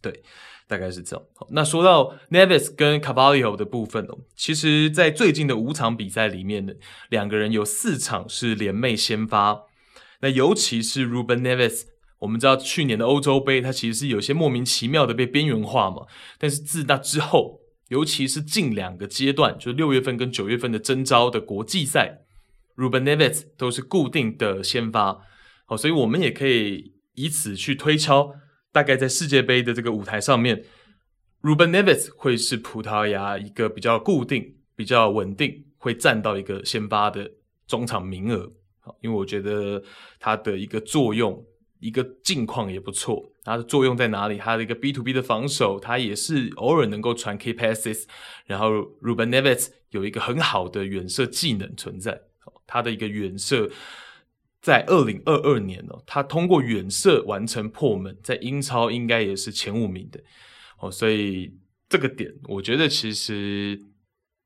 S1: 对。大概是这样。那说到 Nevis 跟 Carvalho 的部分哦，其实，在最近的五场比赛里面呢，两个人有四场是联袂先发。那尤其是 Ruben Nevis，我们知道去年的欧洲杯，他其实是有些莫名其妙的被边缘化嘛。但是自那之后，尤其是近两个阶段，就是六月份跟九月份的征召的国际赛，Ruben Nevis 都是固定的先发。好，所以我们也可以以此去推敲。大概在世界杯的这个舞台上面，Ruben Neves 会是葡萄牙一个比较固定、比较稳定，会占到一个先发的中场名额。好，因为我觉得他的一个作用、一个近况也不错。他的作用在哪里？他的一个 B to B 的防守，他也是偶尔能够传 K passes，。然后 Ruben Neves 有一个很好的远射技能存在，他的一个远射。在二零二二年哦，他通过远射完成破门，在英超应该也是前五名的哦，所以这个点我觉得其实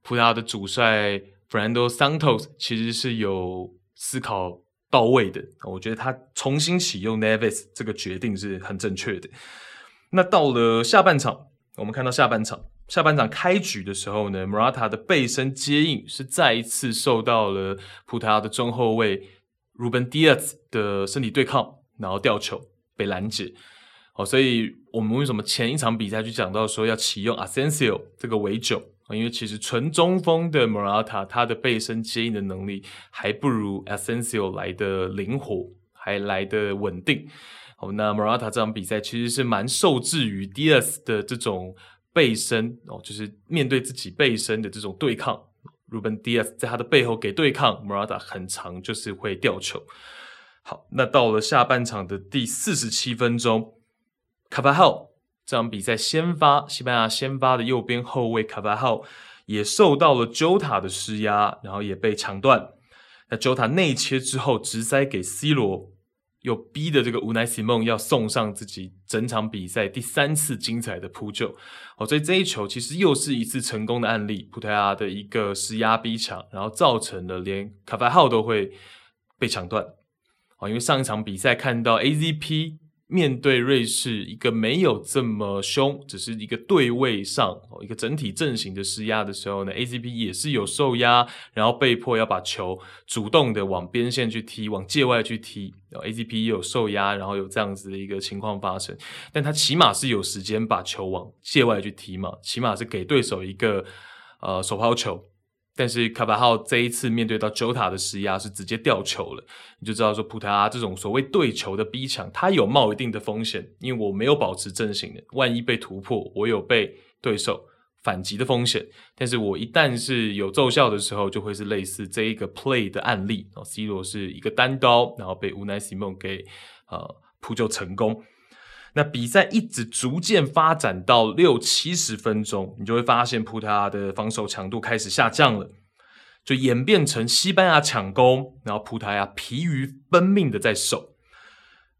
S1: 葡萄牙的主帅 Fernando Santos 其实是有思考到位的，我觉得他重新启用 Neves 这个决定是很正确的。那到了下半场，我们看到下半场下半场开局的时候呢，Morata 的背身接应是再一次受到了葡萄牙的中后卫。Ruben Diaz 的身体对抗，然后吊球被拦截，好，所以我们为什么前一场比赛就讲到说要启用 Asensio 这个围九？因为其实纯中锋的 Morata 他的背身接应的能力还不如 Asensio 来的灵活，还来的稳定。好，那 Morata 这场比赛其实是蛮受制于 Diaz 的这种背身哦，就是面对自己背身的这种对抗。Ruben Diaz 在他的背后给对抗，Morata 很长就是会吊球。好，那到了下半场的第四十七分钟，Carvalho 这场比赛先发，西班牙先发的右边后卫 Carvalho 也受到了 Jota 的施压，然后也被抢断。那 Jota 内切之后直塞给 C 罗。又逼的这个 Unaisi 梦要送上自己整场比赛第三次精彩的扑救，哦，所以这一球其实又是一次成功的案例，葡萄牙的一个施压逼抢，然后造成了连卡巴号都会被抢断，哦，因为上一场比赛看到 AZP。面对瑞士一个没有这么凶，只是一个对位上，一个整体阵型的施压的时候呢，ACP 也是有受压，然后被迫要把球主动的往边线去踢，往界外去踢。ACP 也有受压，然后有这样子的一个情况发生，但他起码是有时间把球往界外去踢嘛，起码是给对手一个呃手抛球。但是卡巴号这一次面对到 Jota 的施压是直接吊球了，你就知道说葡萄牙这种所谓对球的逼抢，它有冒一定的风险，因为我没有保持阵型的，万一被突破，我有被对手反击的风险。但是我一旦是有奏效的时候，就会是类似这一个 play 的案例哦，C 罗是一个单刀，然后被无奈西蒙给呃扑救成功。那比赛一直逐渐发展到六七十分钟，你就会发现葡萄牙的防守强度开始下降了，就演变成西班牙抢攻，然后葡萄牙疲于奔命的在守。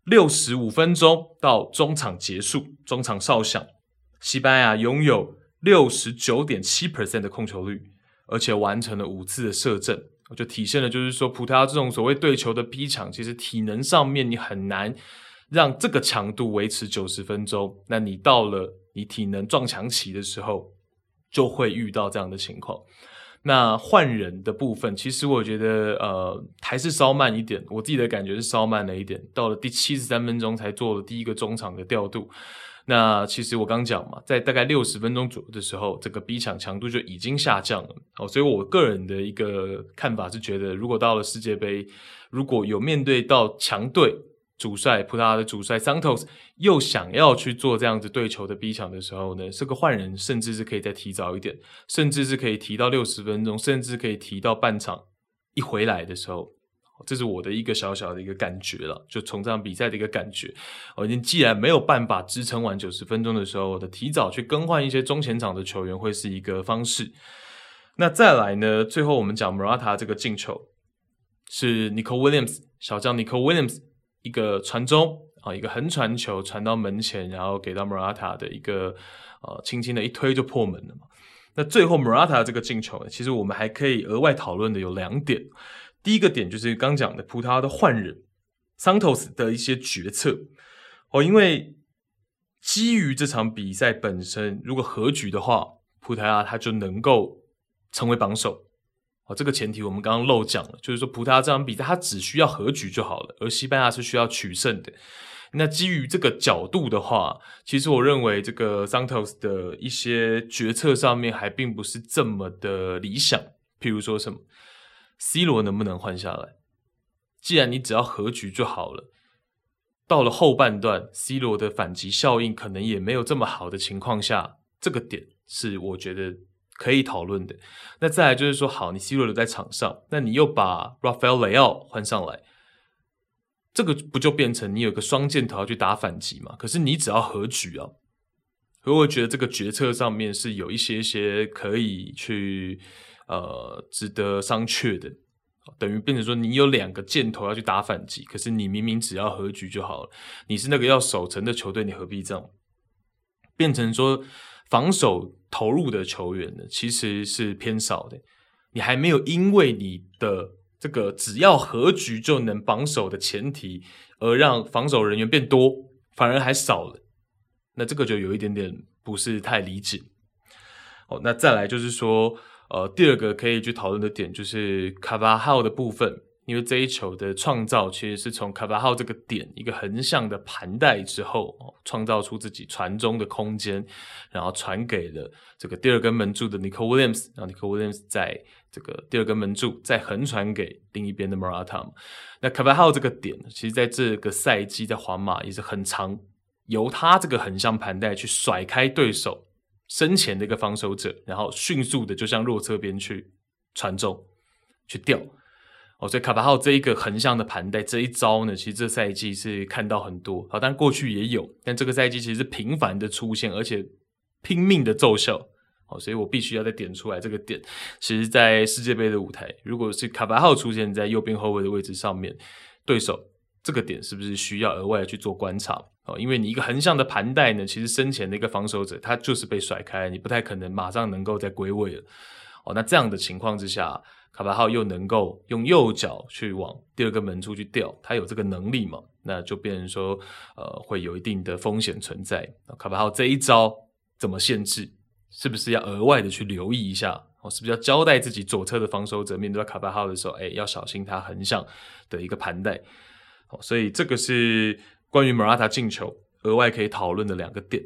S1: 六十五分钟到中场结束，中场哨响，西班牙拥有六十九点七 percent 的控球率，而且完成了五次的射正，就体现了就是说葡萄牙这种所谓对球的逼抢，其实体能上面你很难。让这个强度维持九十分钟，那你到了你体能撞墙期的时候，就会遇到这样的情况。那换人的部分，其实我觉得呃还是稍慢一点，我自己的感觉是稍慢了一点。到了第七十三分钟才做了第一个中场的调度。那其实我刚讲嘛，在大概六十分钟左右的时候，这个逼抢强度就已经下降了。哦，所以我个人的一个看法是觉得，如果到了世界杯，如果有面对到强队。主帅葡萄牙的主帅 Santos 又想要去做这样子对球的逼抢的时候呢，这个换人甚至是可以再提早一点，甚至是可以提到六十分钟，甚至可以提到半场一回来的时候，这是我的一个小小的一个感觉了。就从这场比赛的一个感觉，我已经既然没有办法支撑完九十分钟的时候，我的提早去更换一些中前场的球员会是一个方式。那再来呢，最后我们讲 Morata 这个进球是 Nico Williams 小将 Nico Williams。一个传中啊，一个横传球传到门前，然后给到 Morata 的一个呃，轻轻的一推就破门了嘛。那最后 Morata 这个进球，其实我们还可以额外讨论的有两点。第一个点就是刚讲的葡萄牙的换人，Santos 的一些决策哦，因为基于这场比赛本身，如果和局的话，葡萄牙它就能够成为榜首。哦，这个前提我们刚刚漏讲了，就是说葡萄牙这场比赛它只需要和局就好了，而西班牙是需要取胜的。那基于这个角度的话，其实我认为这个 Santos 的一些决策上面还并不是这么的理想。譬如说什么，C 罗能不能换下来？既然你只要和局就好了，到了后半段，C 罗的反击效应可能也没有这么好的情况下，这个点是我觉得。可以讨论的。那再来就是说，好，你 C 罗留在场上，那你又把 Rafael Leao 换上来，这个不就变成你有个双箭头要去打反击嘛？可是你只要和局啊，所以我觉得这个决策上面是有一些些可以去呃值得商榷的。等于变成说，你有两个箭头要去打反击，可是你明明只要和局就好了。你是那个要守城的球队，你何必这样？变成说。防守投入的球员呢，其实是偏少的。你还没有因为你的这个只要和局就能榜首的前提，而让防守人员变多，反而还少了。那这个就有一点点不是太理解。哦，那再来就是说，呃，第二个可以去讨论的点就是卡巴哈的部分。因为这一球的创造其实是从卡巴号这个点一个横向的盘带之后，创造出自己传中的空间，然后传给了这个第二根门柱的 Nico Williams，然后 Nico Williams 在这个第二根门柱再横传给另一边的 Marata。那卡巴号这个点，其实在这个赛季在皇马也是很常由他这个横向盘带去甩开对手身前的一个防守者，然后迅速的就向弱侧边去传中去吊。哦，所以卡巴号这一个横向的盘带这一招呢，其实这赛季是看到很多，好，但过去也有，但这个赛季其实是频繁的出现，而且拼命的奏效。好，所以我必须要再点出来这个点。其实，在世界杯的舞台，如果是卡巴号出现在右边后卫的位置上面，对手这个点是不是需要额外去做观察？哦，因为你一个横向的盘带呢，其实身前的一个防守者他就是被甩开，你不太可能马上能够再归位了。哦，那这样的情况之下。卡巴号又能够用右脚去往第二个门柱去吊，他有这个能力嘛？那就变成说，呃，会有一定的风险存在。卡巴号这一招怎么限制？是不是要额外的去留意一下？哦，是不是要交代自己左侧的防守者面对到卡巴号的时候，哎，要小心他横向的一个盘带。好，所以这个是关于 Morata 进球额外可以讨论的两个点。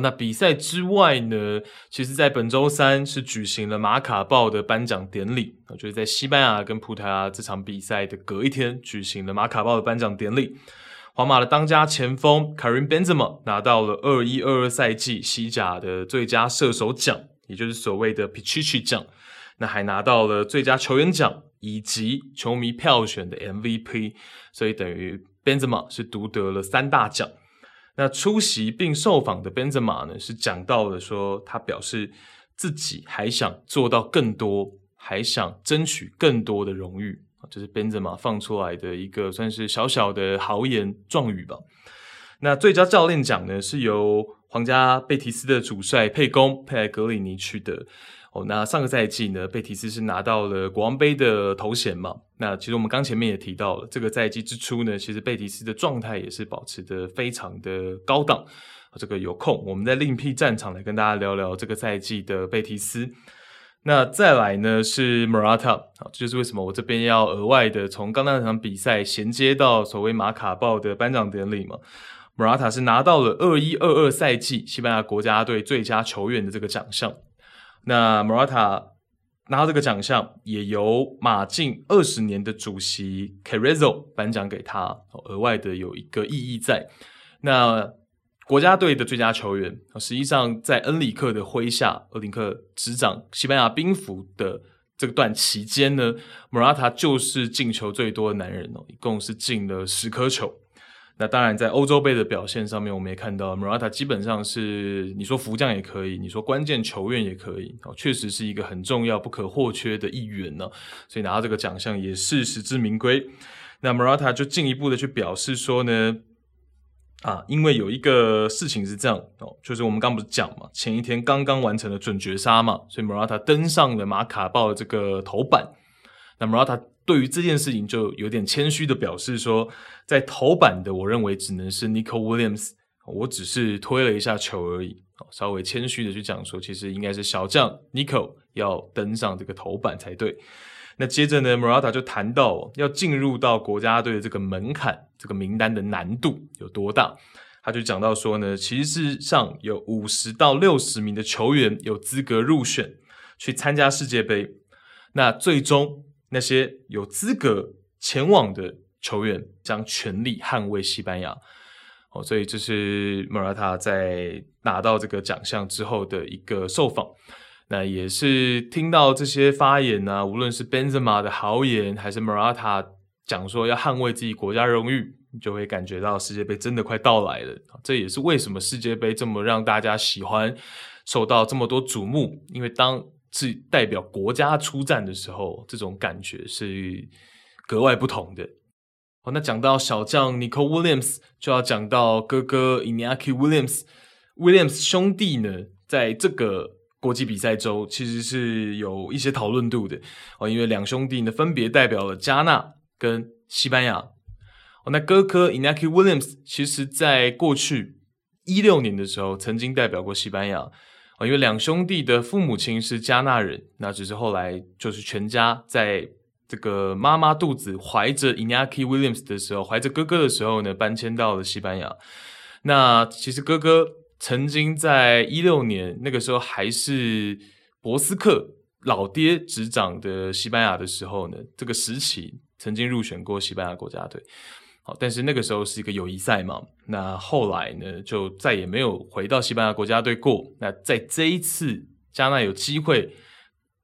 S1: 那比赛之外呢，其实，在本周三是举行了马卡报的颁奖典礼，就是在西班牙跟葡萄牙这场比赛的隔一天举行了马卡报的颁奖典礼。皇马的当家前锋 Karim Benzema 拿到了二一二二赛季西甲的最佳射手奖，也就是所谓的 Pichichi 奖。那还拿到了最佳球员奖以及球迷票选的 MVP，所以等于 Benzema 是独得了三大奖。那出席并受访的 Benzema 呢，是讲到了说，他表示自己还想做到更多，还想争取更多的荣誉，这是 Benzema 放出来的一个算是小小的豪言壮语吧。那最佳教练奖呢，是由皇家贝蒂斯的主帅佩公佩莱格里尼取得。哦，那上个赛季呢，贝蒂斯是拿到了国王杯的头衔嘛？那其实我们刚前面也提到了，这个赛季之初呢，其实贝蒂斯的状态也是保持得非常的高档。这个有空我们再另辟战场来跟大家聊聊这个赛季的贝蒂斯。那再来呢是 Murata，好，这就是为什么我这边要额外的从刚刚那场比赛衔接到所谓马卡报的颁奖典礼嘛。莫拉塔是拿到了二一二二赛季西班牙国家队最佳球员的这个奖项。那莫拉塔拿到这个奖项，也由马竞二十年的主席 Carrizo 颁奖给他，额外的有一个意义在。那国家队的最佳球员，实际上在恩里克的麾下，恩里克执掌西班牙兵符的这段期间呢莫拉塔就是进球最多的男人哦，一共是进了十颗球。那当然，在欧洲杯的表现上面，我们也看到 Morata 基本上是你说福将也可以，你说关键球员也可以哦，确实是一个很重要、不可或缺的一员呢。所以拿到这个奖项也是实至名归。那 Morata 就进一步的去表示说呢。啊，因为有一个事情是这样哦，就是我们刚不是讲嘛，前一天刚刚完成了准绝杀嘛，所以 Morata 登上了马卡报的这个头版。那 Morata 对于这件事情就有点谦虚的表示说，在头版的我认为只能是 Nico Williams，我只是推了一下球而已。稍微谦虚的去讲说，其实应该是小将 Nico 要登上这个头版才对。那接着呢，Morata 就谈到要进入到国家队的这个门槛，这个名单的难度有多大。他就讲到说呢，其实事实上有五十到六十名的球员有资格入选去参加世界杯。那最终那些有资格前往的球员将全力捍卫西班牙。哦，所以这是 Morata 在拿到这个奖项之后的一个受访。那也是听到这些发言啊，无论是 Benzema 的豪言，还是 Morata 讲说要捍卫自己国家荣誉，你就会感觉到世界杯真的快到来了。这也是为什么世界杯这么让大家喜欢，受到这么多瞩目。因为当是代表国家出战的时候，这种感觉是格外不同的。好，那讲到小将 Nico Williams，就要讲到哥哥 Inaki Williams，Williams 兄弟呢，在这个。国际比赛周其实是有一些讨论度的哦，因为两兄弟呢分别代表了加纳跟西班牙。哦，那哥哥 Inaki Williams 其实在过去一六年的时候曾经代表过西班牙啊，因为两兄弟的父母亲是加纳人，那只是后来就是全家在这个妈妈肚子怀着 Inaki Williams 的时候，怀着哥哥的时候呢，搬迁到了西班牙。那其实哥哥。曾经在一六年那个时候还是博斯克老爹执掌的西班牙的时候呢，这个时期曾经入选过西班牙国家队。好，但是那个时候是一个友谊赛嘛，那后来呢就再也没有回到西班牙国家队过。那在这一次加纳有机会，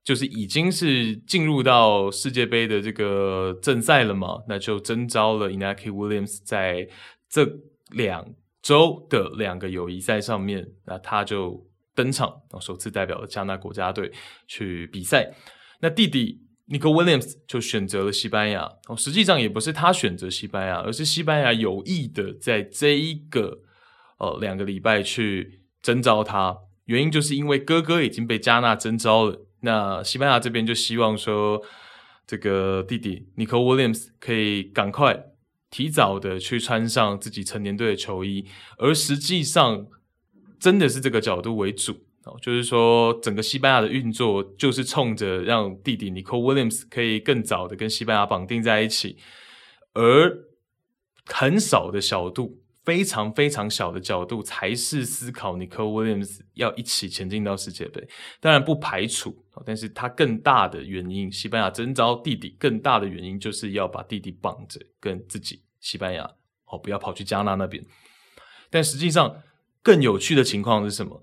S1: 就是已经是进入到世界杯的这个正赛了嘛，那就征召了 Inaki Williams 在这两。周的两个友谊赛上面，那他就登场，首次代表了加纳国家队去比赛。那弟弟 Nico Williams 就选择了西班牙。哦，实际上也不是他选择西班牙，而是西班牙有意的在这一个呃两个礼拜去征召他。原因就是因为哥哥已经被加纳征召了，那西班牙这边就希望说，这个弟弟 Nico Williams 可以赶快。提早的去穿上自己成年队的球衣，而实际上真的是这个角度为主哦，就是说整个西班牙的运作就是冲着让弟弟 Nicole Williams 可以更早的跟西班牙绑定在一起，而很少的小度，非常非常小的角度才是思考 Nicole Williams 要一起前进到世界杯，当然不排除，但是他更大的原因，西班牙征召弟弟更大的原因就是要把弟弟绑着跟自己。西班牙哦，不要跑去加纳那边。但实际上，更有趣的情况是什么？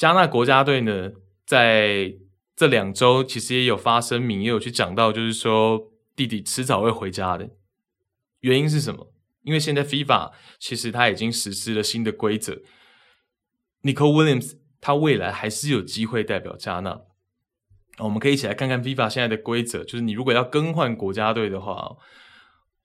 S1: 加纳国家队呢，在这两周其实也有发声明，也有去讲到，就是说弟弟迟早会回家的。原因是什么？因为现在 FIFA 其实他已经实施了新的规则，Nicole Williams 他未来还是有机会代表加纳。我们可以一起来看看 FIFA 现在的规则，就是你如果要更换国家队的话。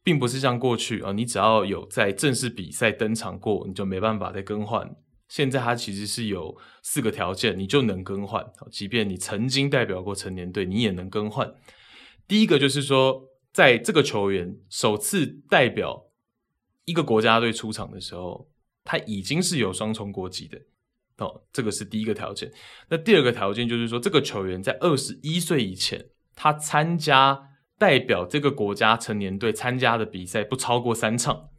S1: 并不是像过去啊，你只要有在正式比赛登场过，你就没办法再更换。现在它其实是有四个条件，你就能更换。即便你曾经代表过成年队，你也能更换。第一个就是说，在这个球员首次代表一个国家队出场的时候，他已经是有双重国籍的。哦，这个是第一个条件。那第二个条件就是说，这个球员在二十一岁以前，他参加代表这个国家成年队参加的比赛不超过三场。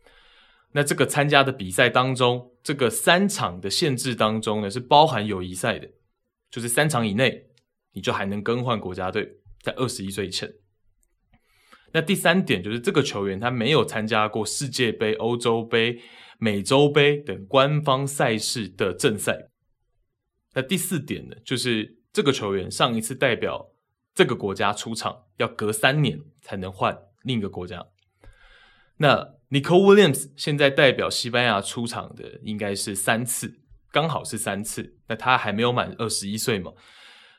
S1: 那这个参加的比赛当中，这个三场的限制当中呢，是包含友谊赛的，就是三场以内，你就还能更换国家队，在二十一岁以前。那第三点就是这个球员他没有参加过世界杯、欧洲杯、美洲杯等官方赛事的正赛。那第四点呢，就是这个球员上一次代表这个国家出场要隔三年才能换另一个国家。那 Nicole Williams 现在代表西班牙出场的应该是三次，刚好是三次。那他还没有满二十一岁嘛？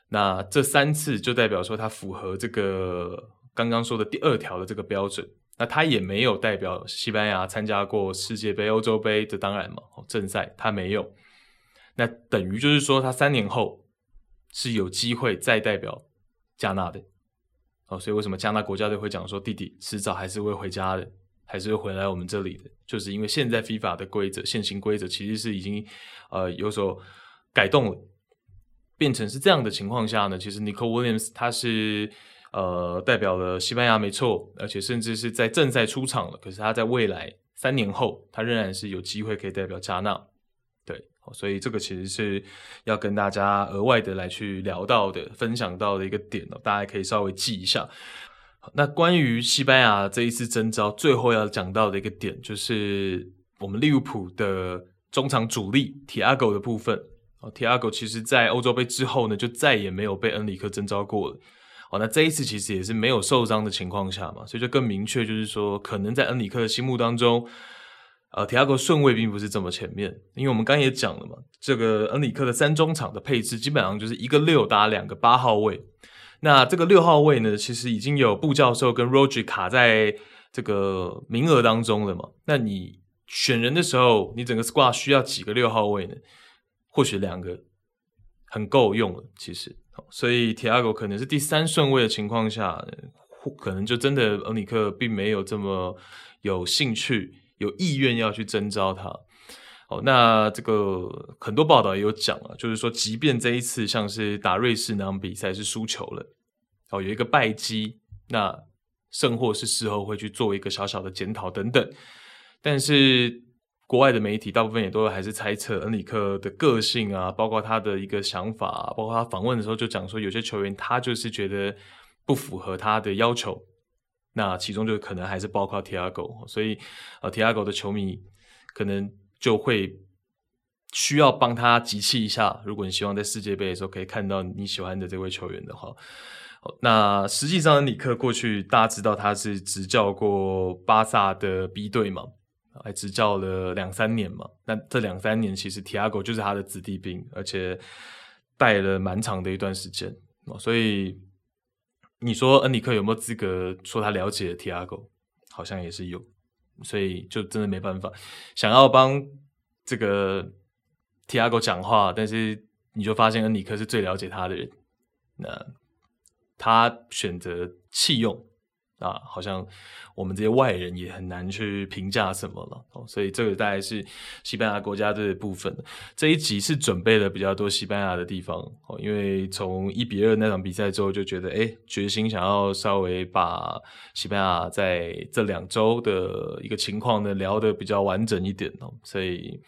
S1: 那这三次就代表说他符合这个。刚刚说的第二条的这个标准，那他也没有代表西班牙参加过世界杯、欧洲杯，这当然嘛，正赛他没有。那等于就是说，他三年后是有机会再代表加纳的。哦，所以为什么加纳国家队会讲说弟弟迟早还是会回家的，还是会回来我们这里的？就是因为现在 FIFA 的规则、现行规则其实是已经呃有所改动了，变成是这样的情况下呢，其实 Nico Williams 他是。呃，代表了西班牙没错，而且甚至是在正赛出场了。可是他在未来三年后，他仍然是有机会可以代表加纳。对，所以这个其实是要跟大家额外的来去聊到的、分享到的一个点哦，大家可以稍微记一下。那关于西班牙这一次征召，最后要讲到的一个点，就是我们利物浦的中场主力提亚戈的部分。哦，提亚戈其实在欧洲杯之后呢，就再也没有被恩里克征召过了。哦，那这一次其实也是没有受伤的情况下嘛，所以就更明确，就是说，可能在恩里克的心目当中，呃，提亚戈顺位并不是这么前面，因为我们刚也讲了嘛，这个恩里克的三中场的配置基本上就是一个六打两个八号位，那这个六号位呢，其实已经有布教授跟 Roger 卡在这个名额当中了嘛，那你选人的时候，你整个 squad 需要几个六号位呢？或许两个很够用了，其实。所以，提亚戈可能是第三顺位的情况下，可能就真的恩里克并没有这么有兴趣、有意愿要去征召他。哦，那这个很多报道也有讲啊，就是说，即便这一次像是打瑞士那场比赛是输球了，哦，有一个败绩，那甚或是事后会去做一个小小的检讨等等，但是。国外的媒体大部分也都还是猜测恩里克的个性啊，包括他的一个想法啊，包括他访问的时候就讲说，有些球员他就是觉得不符合他的要求，那其中就可能还是包括提亚戈，所以呃，提亚戈的球迷可能就会需要帮他集气一下。如果你希望在世界杯的时候可以看到你喜欢的这位球员的话，那实际上恩里克过去大家知道他是执教过巴萨的 B 队嘛。还执教了两三年嘛，那这两三年其实提亚戈就是他的子弟兵，而且带了蛮长的一段时间，所以你说恩里克有没有资格说他了解提亚戈？好像也是有，所以就真的没办法，想要帮这个提亚戈讲话，但是你就发现恩里克是最了解他的人，那他选择弃用。啊，好像我们这些外人也很难去评价什么了哦，所以这个大概是西班牙国家队的部分。这一集是准备了比较多西班牙的地方哦，因为从一比二那场比赛之后就觉得，哎，决心想要稍微把西班牙在这两周的一个情况呢聊得比较完整一点哦，所以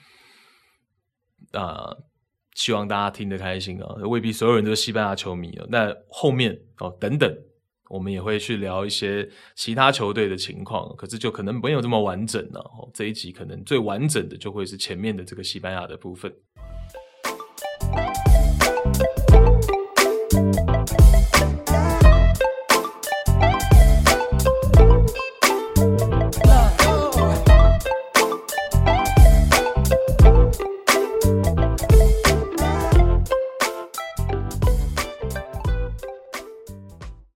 S1: 啊，希望大家听得开心啊，未必所有人都是西班牙球迷哦，那后面哦等等。我们也会去聊一些其他球队的情况，可是就可能没有这么完整了。这一集可能最完整的就会是前面的这个西班牙的部分。